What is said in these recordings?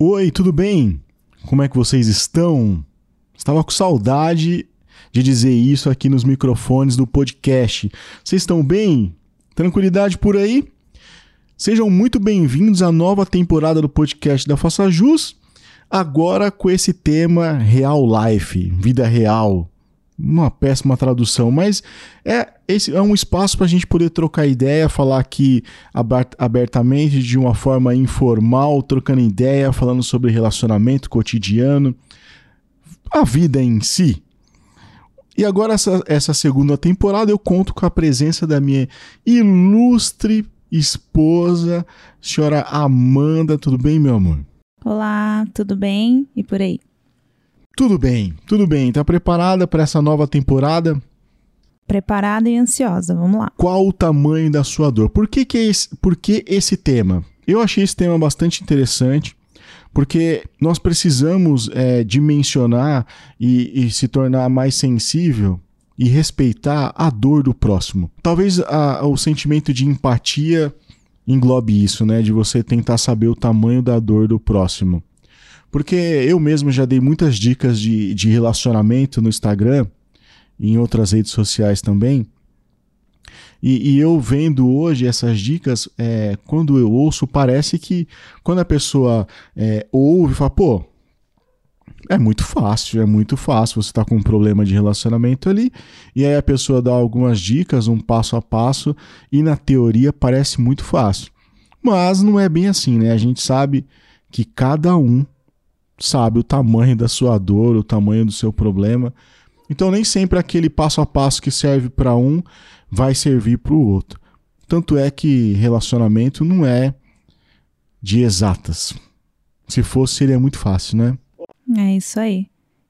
Oi, tudo bem? Como é que vocês estão? Estava com saudade de dizer isso aqui nos microfones do podcast. Vocês estão bem? Tranquilidade por aí? Sejam muito bem-vindos à nova temporada do podcast da Faça Jus, agora com esse tema Real Life, vida real. Uma péssima tradução, mas é, esse é um espaço para a gente poder trocar ideia, falar aqui abertamente, de uma forma informal, trocando ideia, falando sobre relacionamento cotidiano, a vida em si. E agora, essa, essa segunda temporada, eu conto com a presença da minha ilustre esposa, senhora Amanda. Tudo bem, meu amor? Olá, tudo bem? E por aí? Tudo bem, tudo bem. Tá preparada para essa nova temporada? Preparada e ansiosa, vamos lá. Qual o tamanho da sua dor? Por que, que, é esse, por que esse tema? Eu achei esse tema bastante interessante, porque nós precisamos é, dimensionar e, e se tornar mais sensível e respeitar a dor do próximo. Talvez a, o sentimento de empatia englobe isso, né? De você tentar saber o tamanho da dor do próximo. Porque eu mesmo já dei muitas dicas de, de relacionamento no Instagram e em outras redes sociais também. E, e eu vendo hoje essas dicas, é, quando eu ouço, parece que quando a pessoa é, ouve, fala, pô, é muito fácil, é muito fácil. Você está com um problema de relacionamento ali, e aí a pessoa dá algumas dicas, um passo a passo, e na teoria parece muito fácil. Mas não é bem assim, né? A gente sabe que cada um sabe o tamanho da sua dor, o tamanho do seu problema. Então, nem sempre aquele passo a passo que serve para um vai servir para o outro. Tanto é que relacionamento não é de exatas. Se fosse, seria muito fácil, né? É isso aí.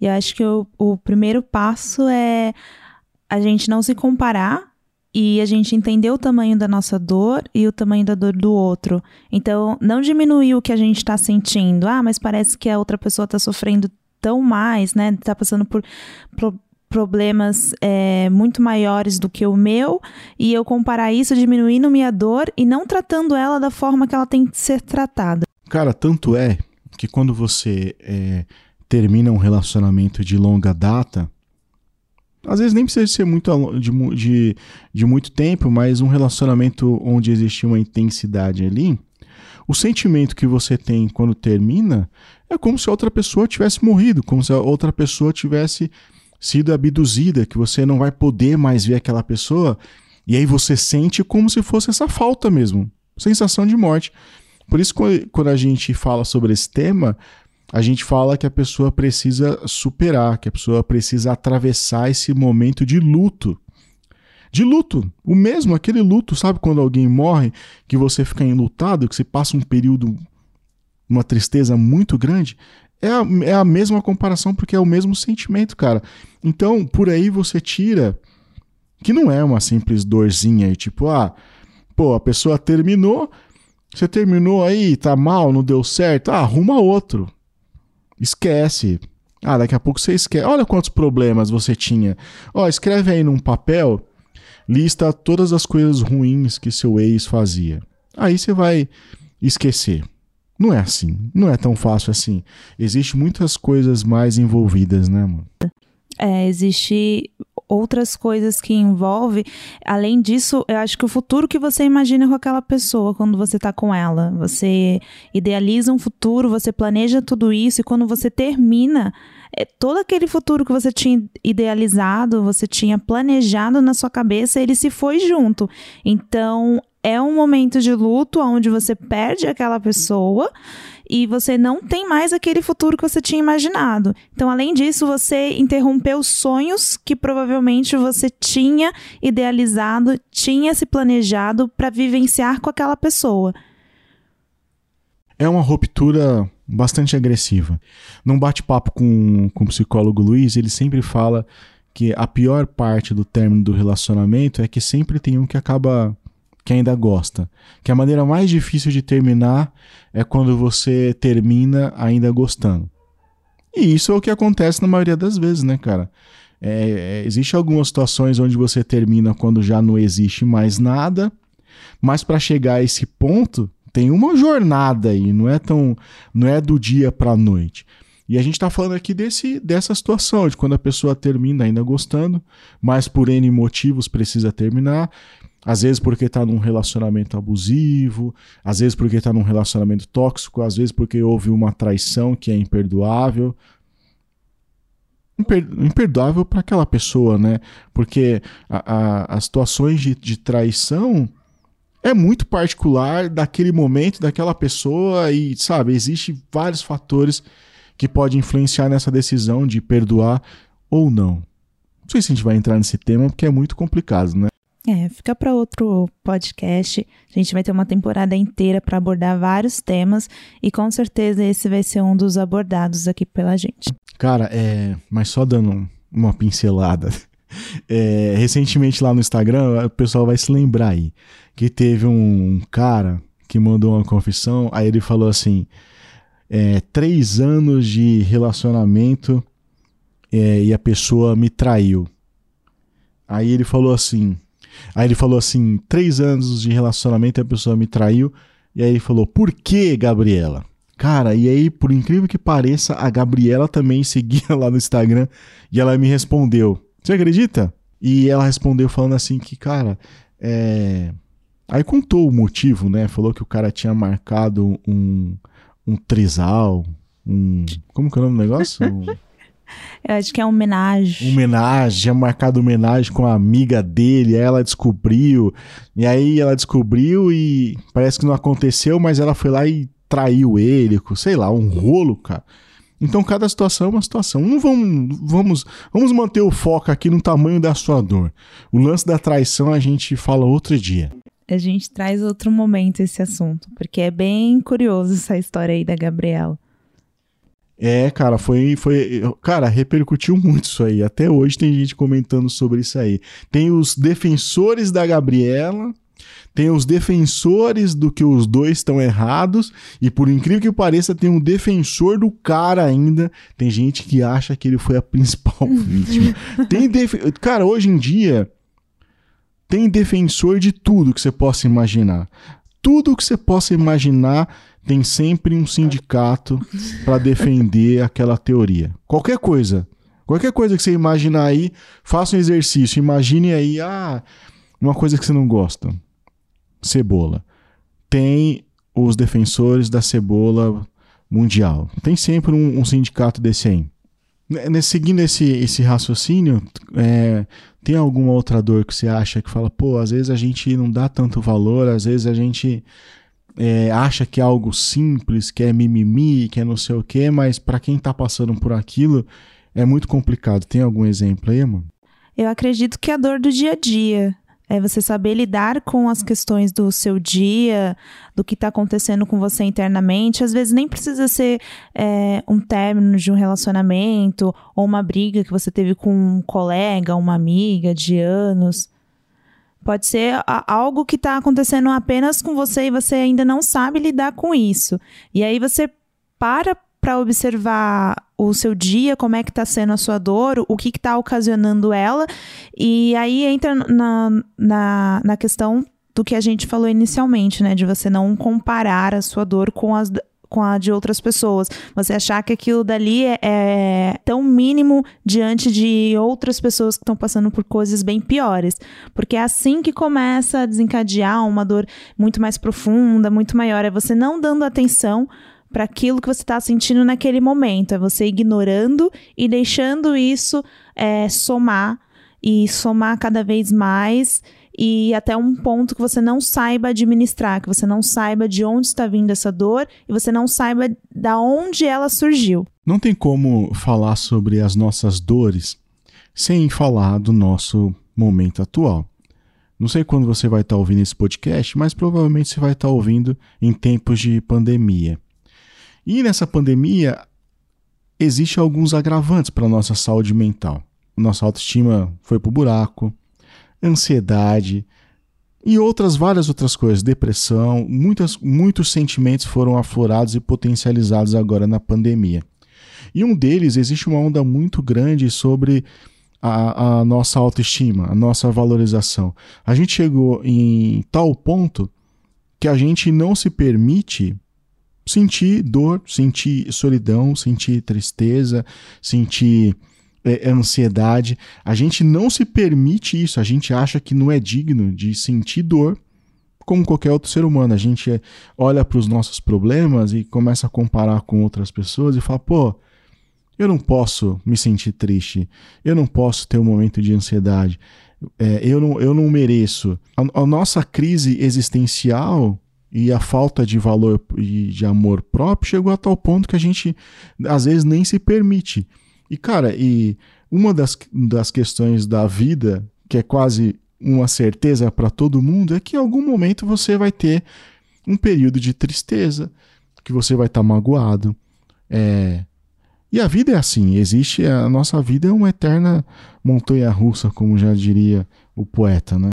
E acho que o, o primeiro passo é a gente não se comparar e a gente entender o tamanho da nossa dor e o tamanho da dor do outro. Então, não diminuir o que a gente está sentindo. Ah, mas parece que a outra pessoa está sofrendo tão mais, né? Está passando por, problemas é, muito maiores do que o meu e eu comparar isso diminuindo minha dor e não tratando ela da forma que ela tem que ser tratada. Cara, tanto é que quando você é, termina um relacionamento de longa data, às vezes nem precisa ser muito de, de, de muito tempo, mas um relacionamento onde existe uma intensidade ali, o sentimento que você tem quando termina é como se outra pessoa tivesse morrido, como se a outra pessoa tivesse sido abduzida, que você não vai poder mais ver aquela pessoa, e aí você sente como se fosse essa falta mesmo, sensação de morte. Por isso, quando a gente fala sobre esse tema, a gente fala que a pessoa precisa superar, que a pessoa precisa atravessar esse momento de luto. De luto, o mesmo, aquele luto, sabe quando alguém morre, que você fica enlutado, que você passa um período, uma tristeza muito grande? É a, é a mesma comparação, porque é o mesmo sentimento, cara. Então, por aí você tira que não é uma simples dorzinha, tipo, ah, pô, a pessoa terminou, você terminou aí, tá mal, não deu certo, ah, arruma outro. Esquece. Ah, daqui a pouco você esquece. Olha quantos problemas você tinha. Ó, escreve aí num papel, lista todas as coisas ruins que seu ex fazia. Aí você vai esquecer. Não é assim. Não é tão fácil assim. Existem muitas coisas mais envolvidas, né, mano? É, existe outras coisas que envolve. Além disso, eu acho que o futuro que você imagina com aquela pessoa quando você tá com ela. Você idealiza um futuro, você planeja tudo isso e quando você termina, é, todo aquele futuro que você tinha idealizado, você tinha planejado na sua cabeça, ele se foi junto. Então, é um momento de luto onde você perde aquela pessoa e você não tem mais aquele futuro que você tinha imaginado. Então, além disso, você interrompeu sonhos que provavelmente você tinha idealizado, tinha se planejado para vivenciar com aquela pessoa. É uma ruptura bastante agressiva. Num bate-papo com, com o psicólogo Luiz, ele sempre fala que a pior parte do término do relacionamento é que sempre tem um que acaba que ainda gosta. Que a maneira mais difícil de terminar é quando você termina ainda gostando. E isso é o que acontece na maioria das vezes, né, cara? É, é, existe algumas situações onde você termina quando já não existe mais nada, mas para chegar a esse ponto Tem uma jornada aí, não é tão, não é do dia para a noite. E a gente está falando aqui desse, dessa situação, de quando a pessoa termina ainda gostando, mas por N motivos precisa terminar. Às vezes porque está num relacionamento abusivo, às vezes porque está num relacionamento tóxico, às vezes porque houve uma traição que é imperdoável. Imper, imperdoável para aquela pessoa, né? Porque a, a, as situações de, de traição é muito particular daquele momento, daquela pessoa, e, sabe, existe vários fatores que podem influenciar nessa decisão de perdoar ou não. Não sei se a gente vai entrar nesse tema, porque é muito complicado, né? É, fica para outro podcast. A gente vai ter uma temporada inteira para abordar vários temas e com certeza esse vai ser um dos abordados aqui pela gente. Cara, é, mas só dando uma pincelada. É, recentemente lá no Instagram, o pessoal vai se lembrar aí que teve um cara que mandou uma confissão, aí ele falou assim: é, três anos de relacionamento é, e a pessoa me traiu. Aí ele falou assim. Aí ele falou assim: três anos de relacionamento e a pessoa me traiu. E aí ele falou: por que, Gabriela? Cara, e aí, por incrível que pareça, a Gabriela também seguia lá no Instagram e ela me respondeu. Você acredita? E ela respondeu falando assim que, cara, é... Aí contou o motivo, né? Falou que o cara tinha marcado um, um trisal, um... Como que é o nome do negócio? Eu acho que é homenagem. Homenagem, tinha marcado homenagem com a amiga dele, aí ela descobriu. E aí ela descobriu e parece que não aconteceu, mas ela foi lá e traiu ele, sei lá, um rolo, cara. Então cada situação é uma situação. Não vamos, vamos, vamos manter o foco aqui no tamanho da sua dor. O lance da traição a gente fala outro dia. A gente traz outro momento esse assunto, porque é bem curioso essa história aí da Gabriela. É, cara, foi, foi. Cara, repercutiu muito isso aí. Até hoje tem gente comentando sobre isso aí. Tem os defensores da Gabriela tem os defensores do que os dois estão errados, e por incrível que pareça, tem um defensor do cara ainda. Tem gente que acha que ele foi a principal vítima. tem def... Cara, hoje em dia, tem defensor de tudo que você possa imaginar. Tudo que você possa imaginar tem sempre um sindicato para defender aquela teoria. Qualquer coisa. Qualquer coisa que você imaginar aí, faça um exercício. Imagine aí, ah, uma coisa que você não gosta cebola. Tem os defensores da cebola mundial. Tem sempre um, um sindicato desse aí. Nesse, seguindo esse, esse raciocínio, é, tem alguma outra dor que você acha que fala, pô, às vezes a gente não dá tanto valor, às vezes a gente é, acha que é algo simples, que é mimimi, que é não sei o quê, mas para quem tá passando por aquilo é muito complicado. Tem algum exemplo aí, mano? Eu acredito que é a dor do dia a dia é você saber lidar com as questões do seu dia, do que está acontecendo com você internamente. Às vezes nem precisa ser é, um término de um relacionamento ou uma briga que você teve com um colega, uma amiga de anos. Pode ser algo que está acontecendo apenas com você e você ainda não sabe lidar com isso. E aí você para para observar o seu dia, como é que está sendo a sua dor, o que está ocasionando ela. E aí entra na, na, na questão do que a gente falou inicialmente, né? De você não comparar a sua dor com as com a de outras pessoas. Você achar que aquilo dali é, é tão mínimo diante de outras pessoas que estão passando por coisas bem piores. Porque é assim que começa a desencadear uma dor muito mais profunda, muito maior. É você não dando atenção para aquilo que você está sentindo naquele momento. É você ignorando e deixando isso é, somar e somar cada vez mais e até um ponto que você não saiba administrar, que você não saiba de onde está vindo essa dor e você não saiba da onde ela surgiu. Não tem como falar sobre as nossas dores sem falar do nosso momento atual. Não sei quando você vai estar tá ouvindo esse podcast, mas provavelmente você vai estar tá ouvindo em tempos de pandemia. E nessa pandemia, existe alguns agravantes para a nossa saúde mental. Nossa autoestima foi para o buraco, ansiedade e outras várias outras coisas, depressão, muitas, muitos sentimentos foram aflorados e potencializados agora na pandemia. E um deles existe uma onda muito grande sobre a, a nossa autoestima, a nossa valorização. A gente chegou em tal ponto que a gente não se permite sentir dor, sentir solidão, sentir tristeza, sentir é, ansiedade. A gente não se permite isso, a gente acha que não é digno de sentir dor como qualquer outro ser humano. A gente olha para os nossos problemas e começa a comparar com outras pessoas e fala, pô. Eu não posso me sentir triste, eu não posso ter um momento de ansiedade, é, eu, não, eu não mereço. A, a nossa crise existencial e a falta de valor e de amor próprio chegou a tal ponto que a gente às vezes nem se permite. E cara, e uma das, das questões da vida, que é quase uma certeza para todo mundo, é que em algum momento você vai ter um período de tristeza, que você vai estar tá magoado. É... E a vida é assim, existe, a nossa vida é uma eterna montanha russa, como já diria o poeta, né?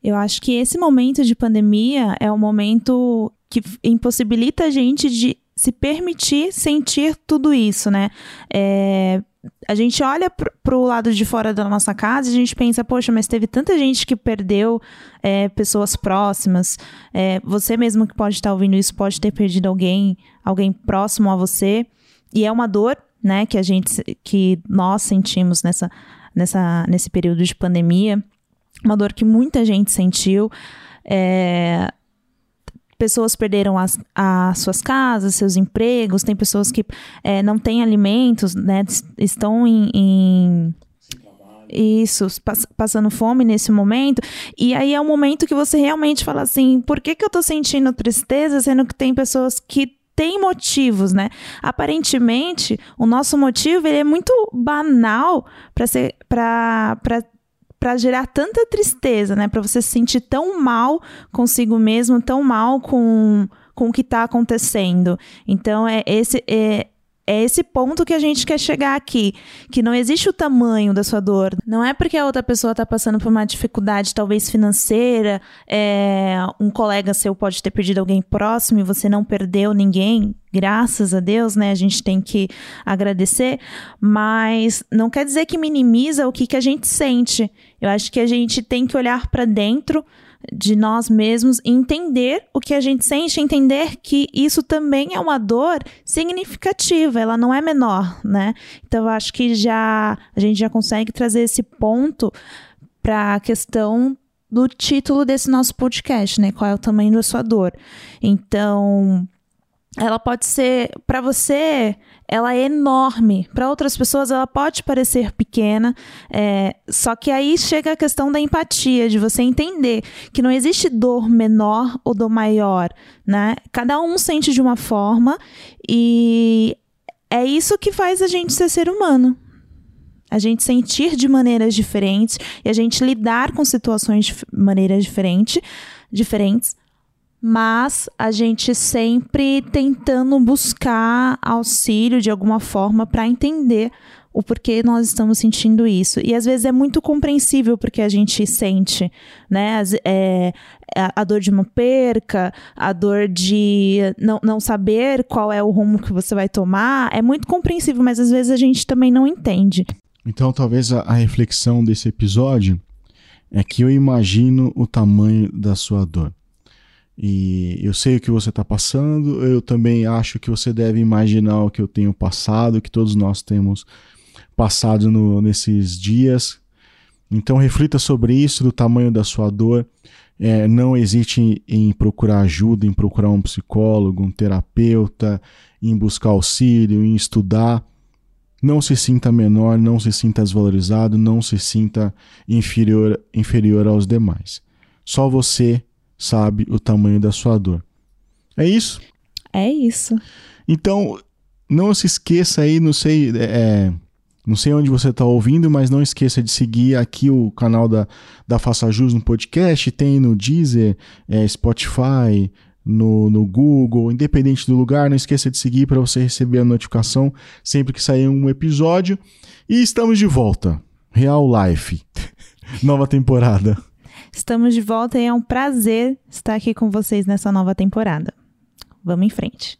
Eu acho que esse momento de pandemia é o momento que impossibilita a gente de se permitir sentir tudo isso, né? É, a gente olha para o lado de fora da nossa casa e a gente pensa, poxa, mas teve tanta gente que perdeu é, pessoas próximas. É, você mesmo que pode estar ouvindo isso pode ter perdido alguém, alguém próximo a você. E é uma dor, né, que a gente, que nós sentimos nessa, nessa, nesse período de pandemia uma dor que muita gente sentiu. É, pessoas perderam as, as, suas casas, seus empregos, tem pessoas que é, não têm alimentos, né, estão em, em isso, pass passando fome nesse momento. E aí é um momento que você realmente fala assim: por que, que eu tô sentindo tristeza, sendo que tem pessoas que têm motivos, né? Aparentemente, o nosso motivo ele é muito banal para ser para para gerar tanta tristeza, né? Para você se sentir tão mal consigo mesmo, tão mal com, com o que está acontecendo. Então, é esse. É, é esse ponto que a gente quer chegar aqui, que não existe o tamanho da sua dor. Não é porque a outra pessoa está passando por uma dificuldade, talvez financeira, é, um colega seu pode ter perdido alguém próximo e você não perdeu ninguém. Graças a Deus, né? A gente tem que agradecer, mas não quer dizer que minimiza o que, que a gente sente. Eu acho que a gente tem que olhar para dentro de nós mesmos entender o que a gente sente, entender que isso também é uma dor significativa, ela não é menor, né? Então eu acho que já a gente já consegue trazer esse ponto para a questão do título desse nosso podcast, né? Qual é o tamanho da sua dor? Então, ela pode ser para você ela é enorme. Para outras pessoas ela pode parecer pequena é, só que aí chega a questão da empatia de você entender que não existe dor menor ou dor maior né? Cada um sente de uma forma e é isso que faz a gente ser ser humano. A gente sentir de maneiras diferentes e a gente lidar com situações de maneiras diferentes diferentes mas a gente sempre tentando buscar auxílio de alguma forma para entender o porquê nós estamos sentindo isso. E às vezes é muito compreensível porque a gente sente, né? É, a dor de uma perca, a dor de não, não saber qual é o rumo que você vai tomar. É muito compreensível, mas às vezes a gente também não entende. Então, talvez a, a reflexão desse episódio é que eu imagino o tamanho da sua dor. E eu sei o que você está passando, eu também acho que você deve imaginar o que eu tenho passado, que todos nós temos passado no, nesses dias. Então reflita sobre isso, do tamanho da sua dor. É, não hesite em procurar ajuda, em procurar um psicólogo, um terapeuta, em buscar auxílio, em estudar. Não se sinta menor, não se sinta desvalorizado, não se sinta inferior, inferior aos demais. Só você sabe o tamanho da sua dor. É isso? É isso. Então, não se esqueça aí, não sei, é, é não sei onde você está ouvindo, mas não esqueça de seguir aqui o canal da, da Faça Jus no podcast, tem no Deezer, é, Spotify, no, no Google, independente do lugar, não esqueça de seguir para você receber a notificação sempre que sair um episódio. E estamos de volta. Real Life. Nova temporada. Estamos de volta e é um prazer estar aqui com vocês nessa nova temporada. Vamos em frente.